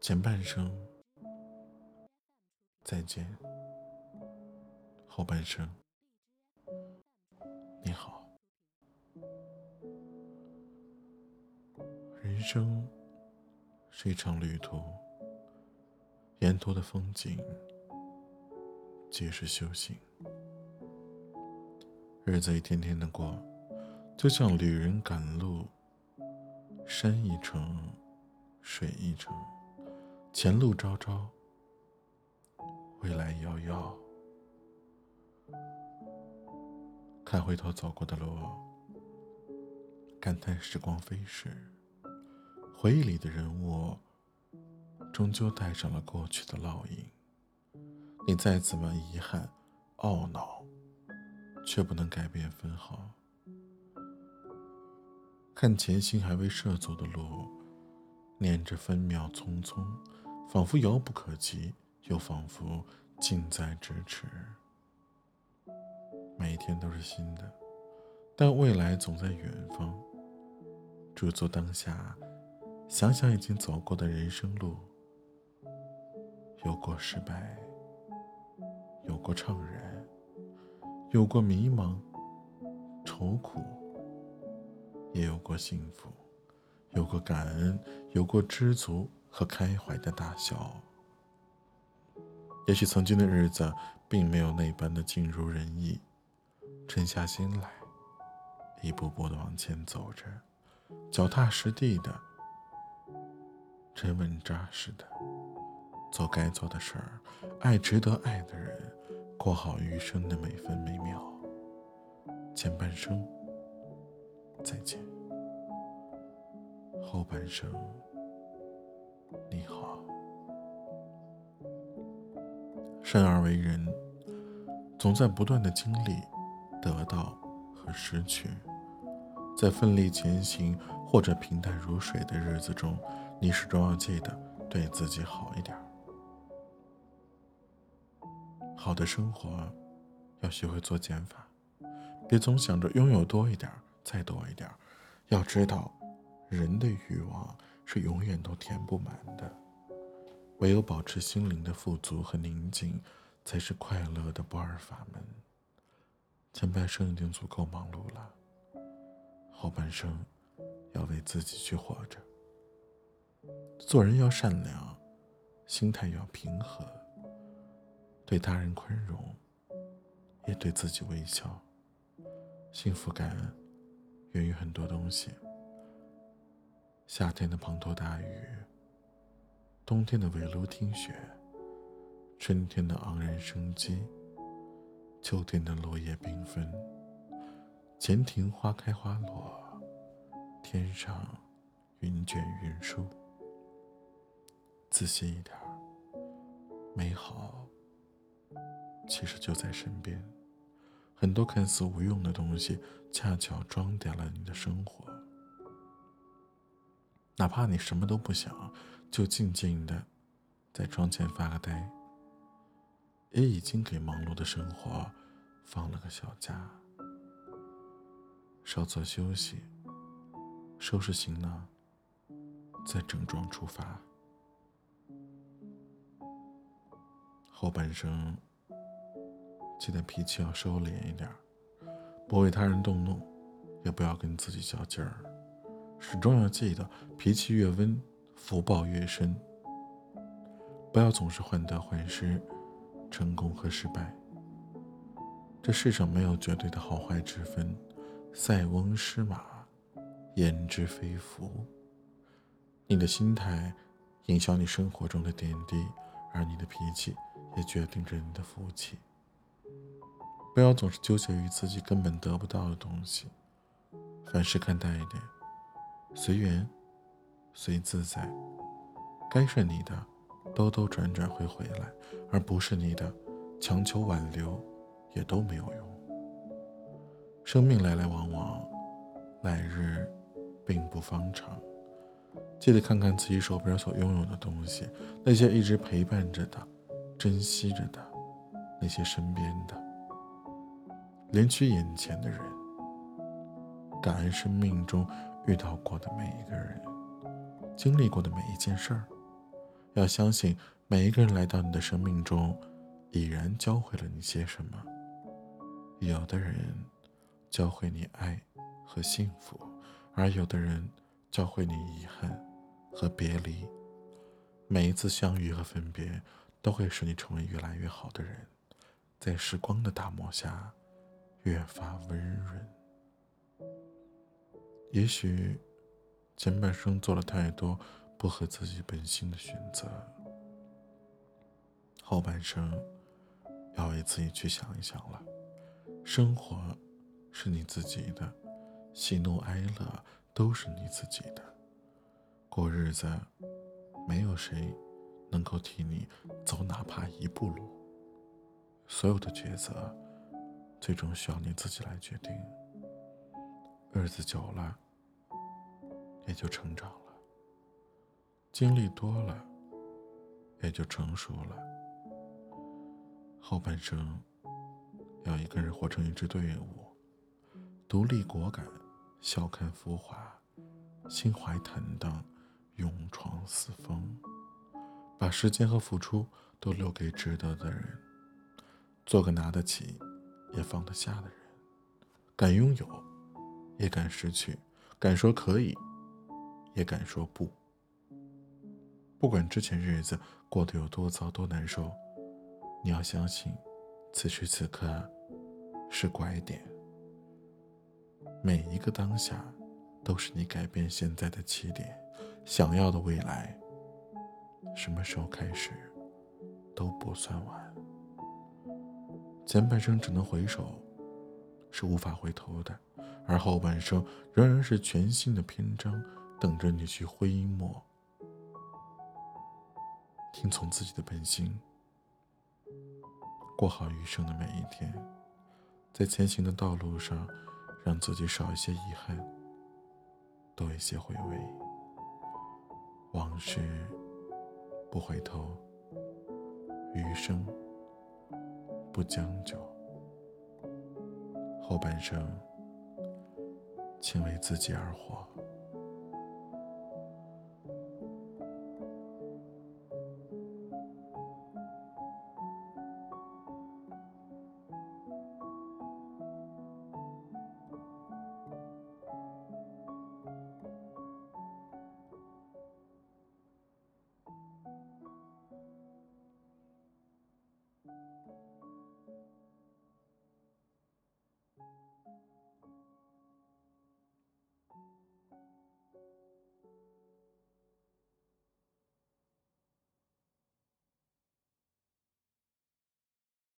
前半生，再见；后半生，你好。人生是一场旅途，沿途的风景皆是修行。日子一天天的过，就像旅人赶路，山一程，水一程。前路昭昭，未来遥遥。看回头走过的路，感叹时光飞逝。回忆里的人物，终究带上了过去的烙印。你再怎么遗憾、懊恼，却不能改变分毫。看前行还未涉足的路，念着分秒匆匆。仿佛遥不可及，又仿佛近在咫尺。每一天都是新的，但未来总在远方。驻足当下，想想已经走过的人生路，有过失败，有过怅然，有过迷茫、愁苦，也有过幸福，有过感恩，有过知足。和开怀的大笑。也许曾经的日子并没有那般的尽如人意，沉下心来，一步步的往前走着，脚踏实地的，沉稳扎实的，做该做的事儿，爱值得爱的人，过好余生的每分每秒。前半生，再见；后半生。你好，生而为人，总在不断的经历得到和失去，在奋力前行或者平淡如水的日子中，你始终要记得对自己好一点。好的生活，要学会做减法，别总想着拥有多一点，再多一点。要知道，人的欲望。是永远都填不满的，唯有保持心灵的富足和宁静，才是快乐的不二法门。前半生已经足够忙碌了，后半生要为自己去活着。做人要善良，心态要平和，对他人宽容，也对自己微笑。幸福感恩源于很多东西。夏天的滂沱大雨，冬天的围炉听雪，春天的盎然生机，秋天的落叶缤纷，前庭花开花落，天上云卷云舒。仔细一点，美好其实就在身边。很多看似无用的东西，恰巧装点了你的生活。哪怕你什么都不想，就静静的在窗前发个呆，也已经给忙碌的生活放了个小假。稍作休息，收拾行囊，再整装出发。后半生，记得脾气要收敛一点，不为他人动怒，也不要跟自己较劲儿。始终要记得，脾气越温，福报越深。不要总是患得患失，成功和失败。这世上没有绝对的好坏之分，塞翁失马，焉知非福。你的心态影响你生活中的点滴，而你的脾气也决定着你的福气。不要总是纠结于自己根本得不到的东西，凡事看淡一点。随缘，随自在。该是你的，兜兜转转会回来；而不是你的，强求挽留，也都没有用。生命来来往往，来日并不方长。记得看看自己手边所拥有的东西，那些一直陪伴着的、珍惜着的，那些身边的，怜取眼前的人，感恩生命中。遇到过的每一个人，经历过的每一件事儿。要相信，每一个人来到你的生命中，已然教会了你些什么。有的人教会你爱和幸福，而有的人教会你遗憾和别离。每一次相遇和分别，都会使你成为越来越好的人，在时光的打磨下，越发温润。也许前半生做了太多。不合自己本心的选择，后半生要为自己去想一想了。生活是你自己的，喜怒哀乐都是你自己的。过日子，没有谁能够替你走哪怕一步路。所有的抉择，最终需要你自己来决定。日子久了，也就成长了。经历多了，也就成熟了。后半生，要一个人活成一支队伍，独立果敢，笑看浮华，心怀坦荡，勇闯四方，把时间和付出都留给值得的人，做个拿得起，也放得下的人，敢拥有，也敢失去，敢说可以，也敢说不。不管之前日子过得有多糟多难受，你要相信，此时此刻是拐点。每一个当下，都是你改变现在的起点。想要的未来，什么时候开始都不算晚。前半生只能回首，是无法回头的；而后半生仍然是全新的篇章，等着你去挥墨。听从自己的本心，过好余生的每一天，在前行的道路上，让自己少一些遗憾，多一些回味。往事不回头，余生不将就。后半生，请为自己而活。